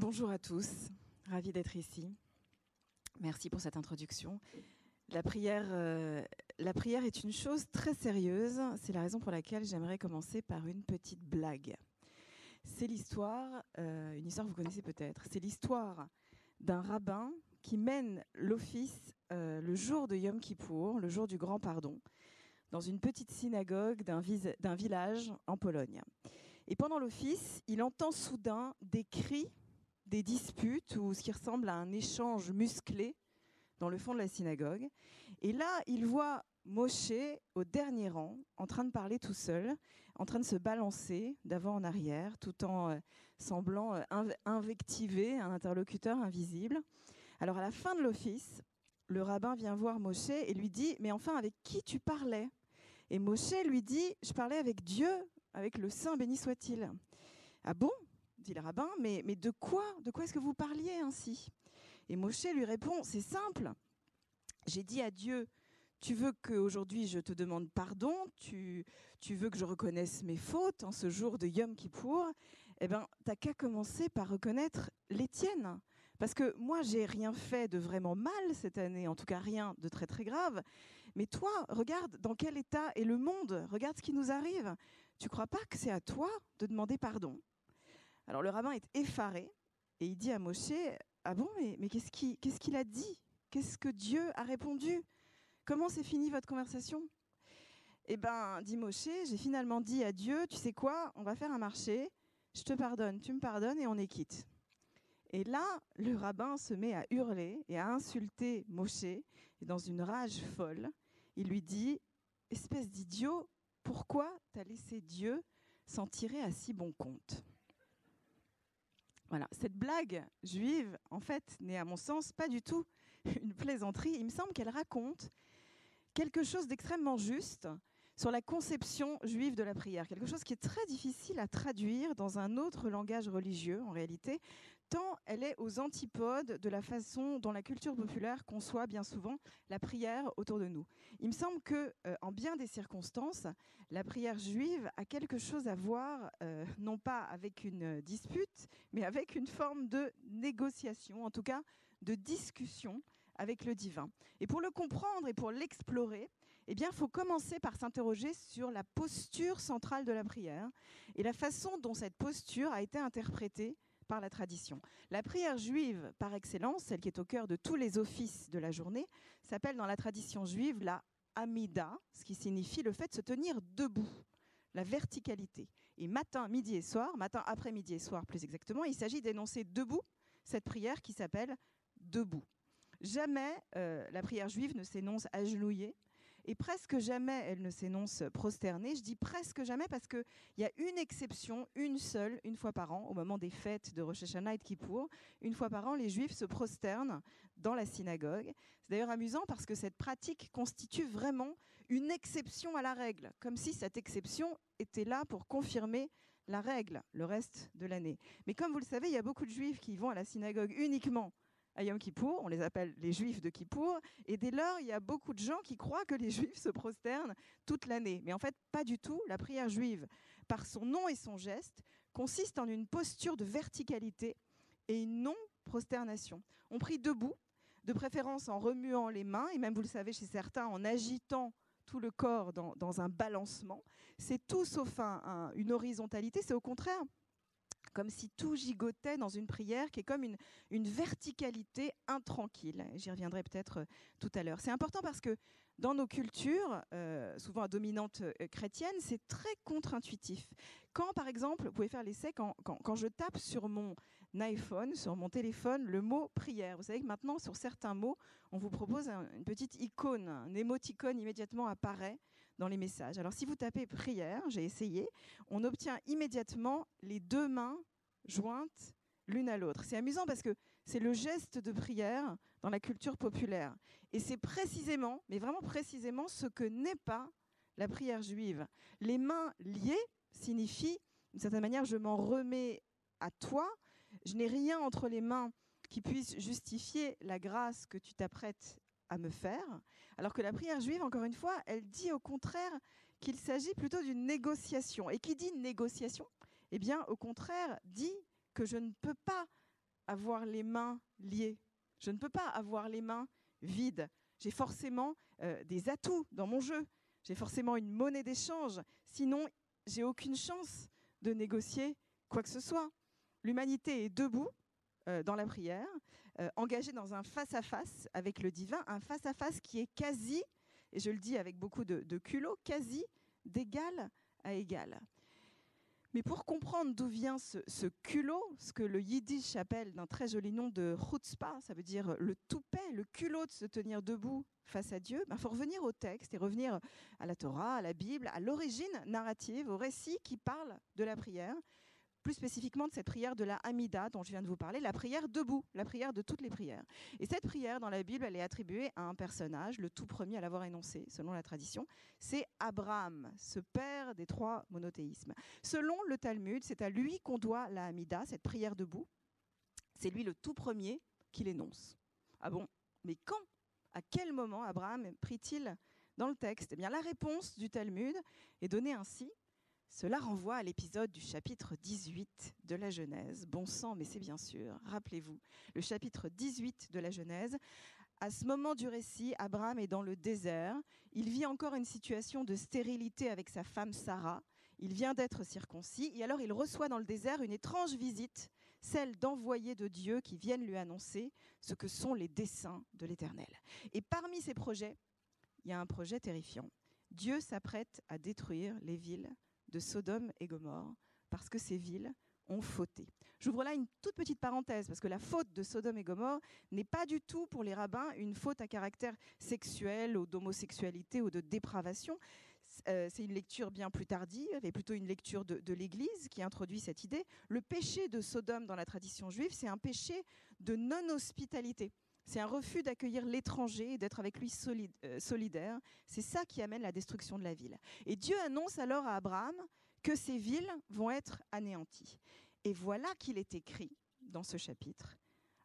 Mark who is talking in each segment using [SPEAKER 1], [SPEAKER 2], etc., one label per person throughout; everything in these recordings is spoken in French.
[SPEAKER 1] Bonjour à tous, ravi d'être ici. Merci pour cette introduction. La prière, euh, la prière est une chose très sérieuse. C'est la raison pour laquelle j'aimerais commencer par une petite blague. C'est l'histoire, euh, une histoire que vous connaissez peut-être. C'est l'histoire d'un rabbin qui mène l'office euh, le jour de Yom Kippour, le jour du grand pardon, dans une petite synagogue d'un village en Pologne. Et pendant l'office, il entend soudain des cris, des disputes ou ce qui ressemble à un échange musclé dans le fond de la synagogue. Et là, il voit Moshe au dernier rang, en train de parler tout seul, en train de se balancer d'avant en arrière, tout en euh, semblant euh, invectiver un interlocuteur invisible. Alors à la fin de l'office, le rabbin vient voir Moshe et lui dit Mais enfin, avec qui tu parlais? Et Moshe lui dit Je parlais avec Dieu, avec le Saint béni soit-il. Ah bon? Dit le rabbin, mais, mais de quoi De quoi est-ce que vous parliez ainsi? Et Moshe lui répond C'est simple. J'ai dit à Dieu tu veux qu'aujourd'hui je te demande pardon, tu, tu veux que je reconnaisse mes fautes en ce jour de Yom Kippour, eh bien, t'as qu'à commencer par reconnaître les tiennes. Parce que moi, j'ai rien fait de vraiment mal cette année, en tout cas rien de très très grave. Mais toi, regarde dans quel état est le monde, regarde ce qui nous arrive. Tu crois pas que c'est à toi de demander pardon? Alors le rabbin est effaré et il dit à Moshe Ah bon, mais, qu'est-ce qu'il a dit? Qu'est-ce que Dieu a répondu? Comment s'est finie votre conversation? Eh bien, dit Moshe, j'ai finalement dit à Dieu Tu sais quoi On va faire un marché. Je te pardonne, tu me pardonnes et on est quitte. Et là, le rabbin se met à hurler et à insulter Moshe. Et dans une rage folle, il lui dit Espèce d'idiot, pourquoi t'as laissé Dieu s'en tirer à si bon compte? Voilà, cette blague juive, en fait, n'est à mon sens pas du tout une plaisanterie. Il me semble qu'elle raconte quelque chose d'extrêmement juste sur la conception juive de la prière, quelque chose qui est très difficile à traduire dans un autre langage religieux en réalité, tant elle est aux antipodes de la façon dont la culture populaire conçoit bien souvent la prière autour de nous. Il me semble que, euh, en bien des circonstances, la prière juive a quelque chose à voir, euh, non pas avec une dispute, mais avec une forme de négociation, en tout cas de discussion avec le divin. Et pour le comprendre et pour l'explorer, eh bien, il faut commencer par s'interroger sur la posture centrale de la prière et la façon dont cette posture a été interprétée par la tradition. La prière juive par excellence, celle qui est au cœur de tous les offices de la journée, s'appelle dans la tradition juive la Amida, ce qui signifie le fait de se tenir debout, la verticalité. Et matin, midi et soir, matin, après midi et soir plus exactement, il s'agit d'énoncer debout cette prière qui s'appelle debout. Jamais euh, la prière juive ne s'énonce agenouillée et presque jamais elle ne s'énonce prosternée. Je dis presque jamais parce qu'il y a une exception, une seule, une fois par an, au moment des fêtes de Rosh Hashanah et de Kippour. Une fois par an, les juifs se prosternent dans la synagogue. C'est d'ailleurs amusant parce que cette pratique constitue vraiment une exception à la règle, comme si cette exception était là pour confirmer la règle le reste de l'année. Mais comme vous le savez, il y a beaucoup de juifs qui vont à la synagogue uniquement à Yom on les appelle les juifs de Kippour, et dès lors, il y a beaucoup de gens qui croient que les juifs se prosternent toute l'année. Mais en fait, pas du tout. La prière juive, par son nom et son geste, consiste en une posture de verticalité et une non-prosternation. On prie debout, de préférence en remuant les mains, et même, vous le savez, chez certains, en agitant tout le corps dans, un balancement. C'est tout sauf une horizontalité, c'est au contraire comme si tout gigotait dans une prière qui est comme une, verticalité intranquille. J'y reviendrai peut-être euh, tout à l'heure. C'est important parce que dans nos cultures, euh, souvent à dominante euh, chrétienne, c'est très contre-intuitif. Quand, par exemple, vous pouvez faire l'essai, quand, quand, je tape sur mon iPhone, sur mon téléphone, le mot prière, vous savez que maintenant, sur certains mots, on vous propose une petite icône, un émoticône immédiatement apparaît dans les messages. Alors si vous tapez prière, j'ai essayé, on obtient immédiatement les deux mains jointes l'une à l'autre. C'est amusant parce que c'est le geste de prière dans la culture populaire. Et c'est précisément, mais vraiment précisément, ce que n'est pas la prière juive. Les mains liées signifient, d'une certaine manière, je m'en remets à toi. Je n'ai rien entre les mains qui puisse justifier la grâce que tu t'apprêtes à me faire. Alors que la prière juive, encore une fois, elle dit au contraire qu'il s'agit plutôt d'une négociation. Et qui dit négociation? Eh bien, au contraire, dit que je ne peux pas avoir les mains liées. Je ne peux pas avoir les mains vides. J'ai forcément euh, des atouts dans mon jeu. J'ai forcément une monnaie d'échange. Sinon, j'ai aucune chance de négocier quoi que ce soit. L'humanité est debout euh, dans la prière, euh, engagée dans un face-à-face avec le divin, un face-à-face qui est quasi, et je le dis avec beaucoup de, de culot, quasi d'égal à égal. Mais pour comprendre d'où vient ce, culot, ce que le yiddish appelle d'un très joli nom de chutzpah, ça veut dire le toupet, le culot de se tenir debout face à Dieu, il ben, faut revenir au texte et revenir à la Torah, à la Bible, à l'origine narrative, au récit qui parle de la prière, plus spécifiquement de cette prière de la Hamida dont je viens de vous parler, la prière debout, la prière de toutes les prières. Et cette prière dans la Bible, elle est attribuée à un personnage, le tout premier à l'avoir énoncé, selon la tradition, c'est Abraham, ce père des trois monothéismes. Selon le Talmud, c'est à lui qu'on doit la Hamida, cette prière debout. C'est lui le tout premier qui l'énonce. Ah bon? Mais quand? À quel moment Abraham prit-il dans le texte? Eh bien, la réponse du Talmud est donnée ainsi cela renvoie à l'épisode du chapitre 18 de la Genèse. Bon sang, mais c'est bien sûr. Rappelez-vous, le chapitre 18 de la Genèse. À ce moment du récit, Abraham est dans le désert. Il vit encore une situation de stérilité avec sa femme Sarah. Il vient d'être circoncis et alors il reçoit dans le désert une étrange visite, celle d'envoyés de Dieu qui viennent lui annoncer ce que sont les desseins de l'Éternel. Et parmi ces projets, il y a un projet terrifiant. Dieu s'apprête à détruire les villes de Sodome et Gomorre, parce que ces villes ont fauté. J'ouvre là une toute petite parenthèse, parce que la faute de Sodome et Gomorre n'est pas du tout pour les rabbins une faute à caractère sexuel ou d'homosexualité ou de dépravation. Euh, c'est une lecture bien plus tardive, et plutôt une lecture de, de l'Église qui introduit cette idée. Le péché de Sodome dans la tradition juive, c'est un péché de non-hospitalité. C'est un refus d'accueillir l'étranger et d'être avec lui euh, solidaire. C'est ça qui amène la destruction de la ville. Et Dieu annonce alors à Abraham que ces villes vont être anéanties. Et voilà qu'il est écrit dans ce chapitre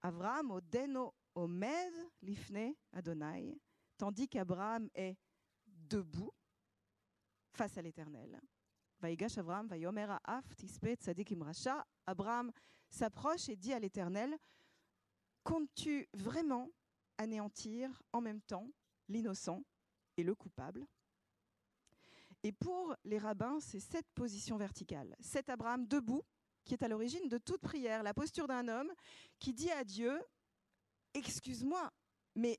[SPEAKER 1] Abraham odeno omed lifne Adonai, tandis qu'Abraham est debout face à l'Éternel. Abraham Abraham s'approche et dit à l'Éternel Comptes-tu vraiment anéantir en même temps l'innocent et le coupable? Et pour les rabbins, c'est cette position verticale, cet Abraham debout, qui est à l'origine de toute prière, la posture d'un homme qui dit à Dieu, excuse-moi, mais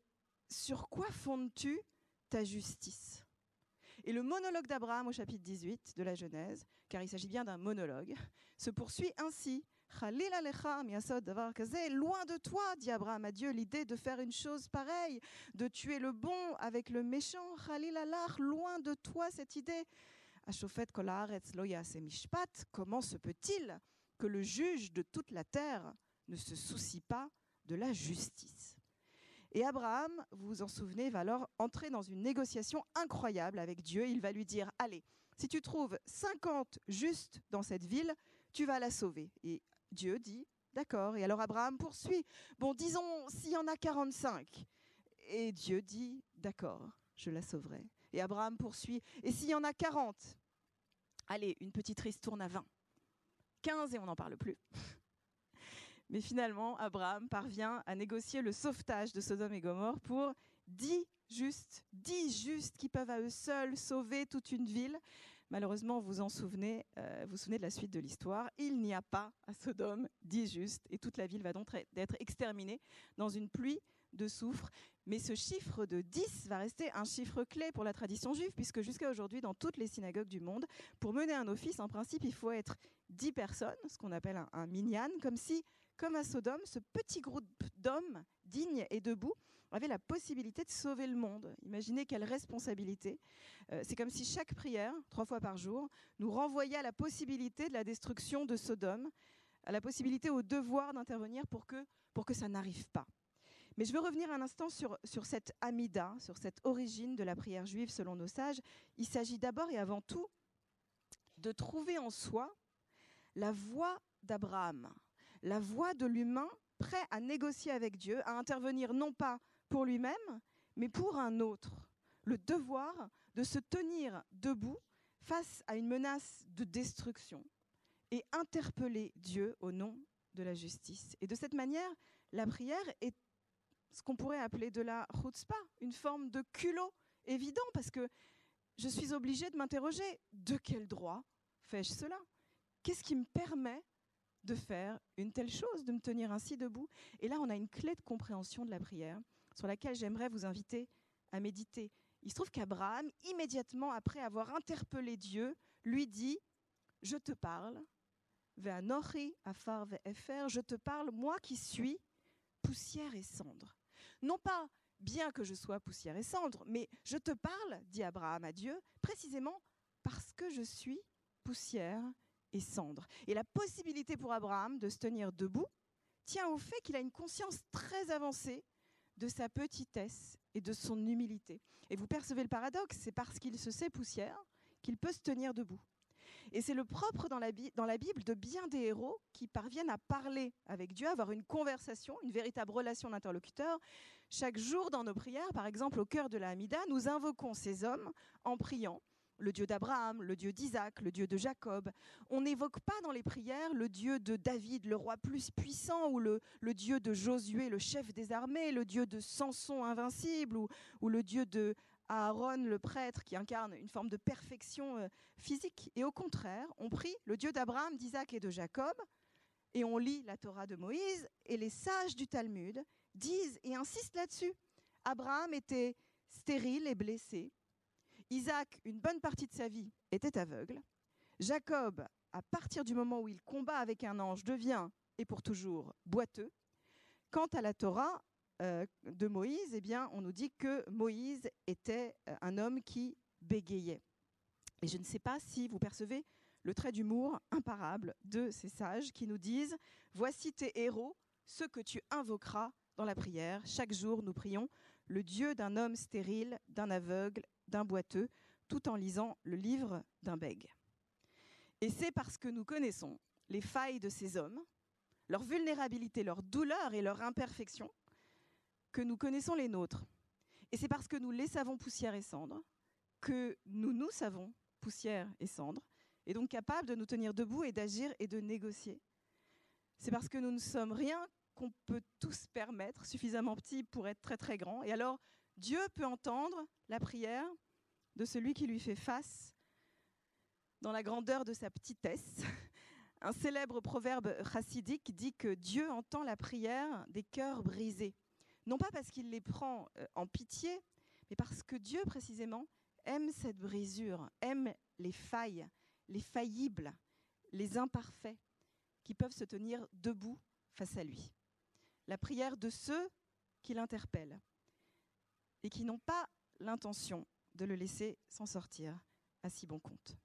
[SPEAKER 1] sur quoi fondes-tu ta justice? Et le monologue d'Abraham au chapitre 18 de la Genèse, car il s'agit bien d'un monologue, se poursuit ainsi. Loin de toi, dit Abraham à Dieu, l'idée de faire une chose pareille, de tuer le bon avec le méchant. Loin de toi cette idée. Comment se peut-il que le juge de toute la terre ne se soucie pas de la justice? Et Abraham, vous vous en souvenez, va alors entrer dans une négociation incroyable avec Dieu. Il va lui dire, allez, si tu trouves 50 justes dans cette ville, tu vas la sauver. Dieu dit, d'accord. Et alors Abraham poursuit, bon, disons, s'il y en a 45. Et Dieu dit, d'accord, je la sauverai. Et Abraham poursuit, et s'il y en a 40 Allez, une petite ristourne à 20. 15 et on n'en parle plus. Mais finalement, Abraham parvient à négocier le sauvetage de Sodome et Gomorre pour 10 justes, 10 justes qui peuvent à eux seuls sauver toute une ville. Malheureusement, vous en souvenez, euh, vous souvenez de la suite de l'histoire. Il n'y a pas à Sodome dix justes et toute la ville va donc être exterminée dans une pluie de soufre. Mais ce chiffre de 10 va rester un chiffre clé pour la tradition juive, puisque jusqu'à aujourd'hui, dans toutes les synagogues du monde, pour mener un office, en principe, il faut être 10 personnes, ce qu'on appelle un, un minyan, comme si, comme à Sodome, ce petit groupe d'hommes dignes et debout avait la possibilité de sauver le monde. Imaginez quelle responsabilité. Euh, c'est comme si chaque prière, trois fois par jour, nous renvoyait à la possibilité de la destruction de Sodome, à la possibilité, au devoir d'intervenir pour que, ça n'arrive pas. Mais je veux revenir un instant sur, sur cette Amida, sur cette origine de la prière juive selon nos sages. Il s'agit d'abord et avant tout de trouver en soi la voix d'Abraham, la voix de l'humain prêt à négocier avec Dieu, à intervenir non pas pour lui-même, mais pour un autre. Le devoir de se tenir debout face à une menace de destruction et interpeller Dieu au nom de la justice. Et de cette manière, la prière est ce qu'on pourrait appeler de la chutzpah, une forme de culot évident, parce que je suis obligée de m'interroger, de quel droit fais-je cela? Qu'est-ce qui me permet de faire une telle chose, de me tenir ainsi debout Et là, on a une clé de compréhension de la prière sur laquelle j'aimerais vous inviter à méditer. Il se trouve qu'Abraham, immédiatement après avoir interpellé Dieu, lui dit, je te parle, afar je te parle, moi qui suis poussière et cendre. Non pas bien que je sois poussière et cendre, mais je te parle, dit Abraham à Dieu, précisément parce que je suis poussière et cendre. Et la possibilité pour Abraham de se tenir debout tient au fait qu'il a une conscience très avancée de sa petitesse et de son humilité. Et vous percevez le paradoxe, c'est parce qu'il se sait poussière qu'il peut se tenir debout. Et c'est le propre dans la, dans la, Bible de bien des héros qui parviennent à parler avec Dieu, avoir une conversation, une véritable relation d'interlocuteur. Chaque jour dans nos prières, par exemple au cœur de la Hamida, nous invoquons ces hommes en priant le Dieu d'Abraham, le Dieu d'Isaac, le Dieu de Jacob. On n'évoque pas dans les prières le Dieu de David, le roi plus puissant, ou le, Dieu de Josué, le chef des armées, le Dieu de Samson invincible, ou, le Dieu de Aaron, le prêtre, qui incarne une forme de perfection euh, physique. Et au contraire, on prie le Dieu d'Abraham, d'Isaac et de Jacob, et on lit la Torah de Moïse, et les sages du Talmud disent et insistent là-dessus. Abraham était stérile et blessé. Isaac, une bonne partie de sa vie, était aveugle. Jacob, à partir du moment où il combat avec un ange, devient, et pour toujours, boiteux. Quant à la Torah euh, de Moïse, eh bien, on nous dit que Moïse était euh, un homme qui bégayait. Et je ne sais pas si vous percevez le trait d'humour imparable de ces sages qui nous disent Voici tes héros, ceux que tu invoqueras dans la prière. Chaque jour, nous prions le Dieu d'un homme stérile, d'un aveugle, d'un boiteux, tout en lisant le livre d'un bègue. Et c'est parce que nous connaissons les failles de ces hommes, leur vulnérabilité, leur douleur et leur imperfection, que nous connaissons les nôtres. Et c'est parce que nous les savons poussière et cendre que nous nous savons poussière et cendre, et donc capables de nous tenir debout et d'agir et de négocier. C'est parce que nous ne sommes rien qu'on peut tous permettre, suffisamment petit pour être très très grand. Et alors, Dieu peut entendre la prière de celui qui lui fait face dans la grandeur de sa petitesse. Un célèbre proverbe chassidique dit que Dieu entend la prière des cœurs brisés. Non pas parce qu'il les prend euh, en pitié, mais parce que Dieu précisément aime cette brisure, aime les failles, les faillibles, les imparfaits qui peuvent se tenir debout face à lui la prière de ceux qui l'interpellent et qui n'ont pas l'intention de le laisser s'en sortir à si bon compte.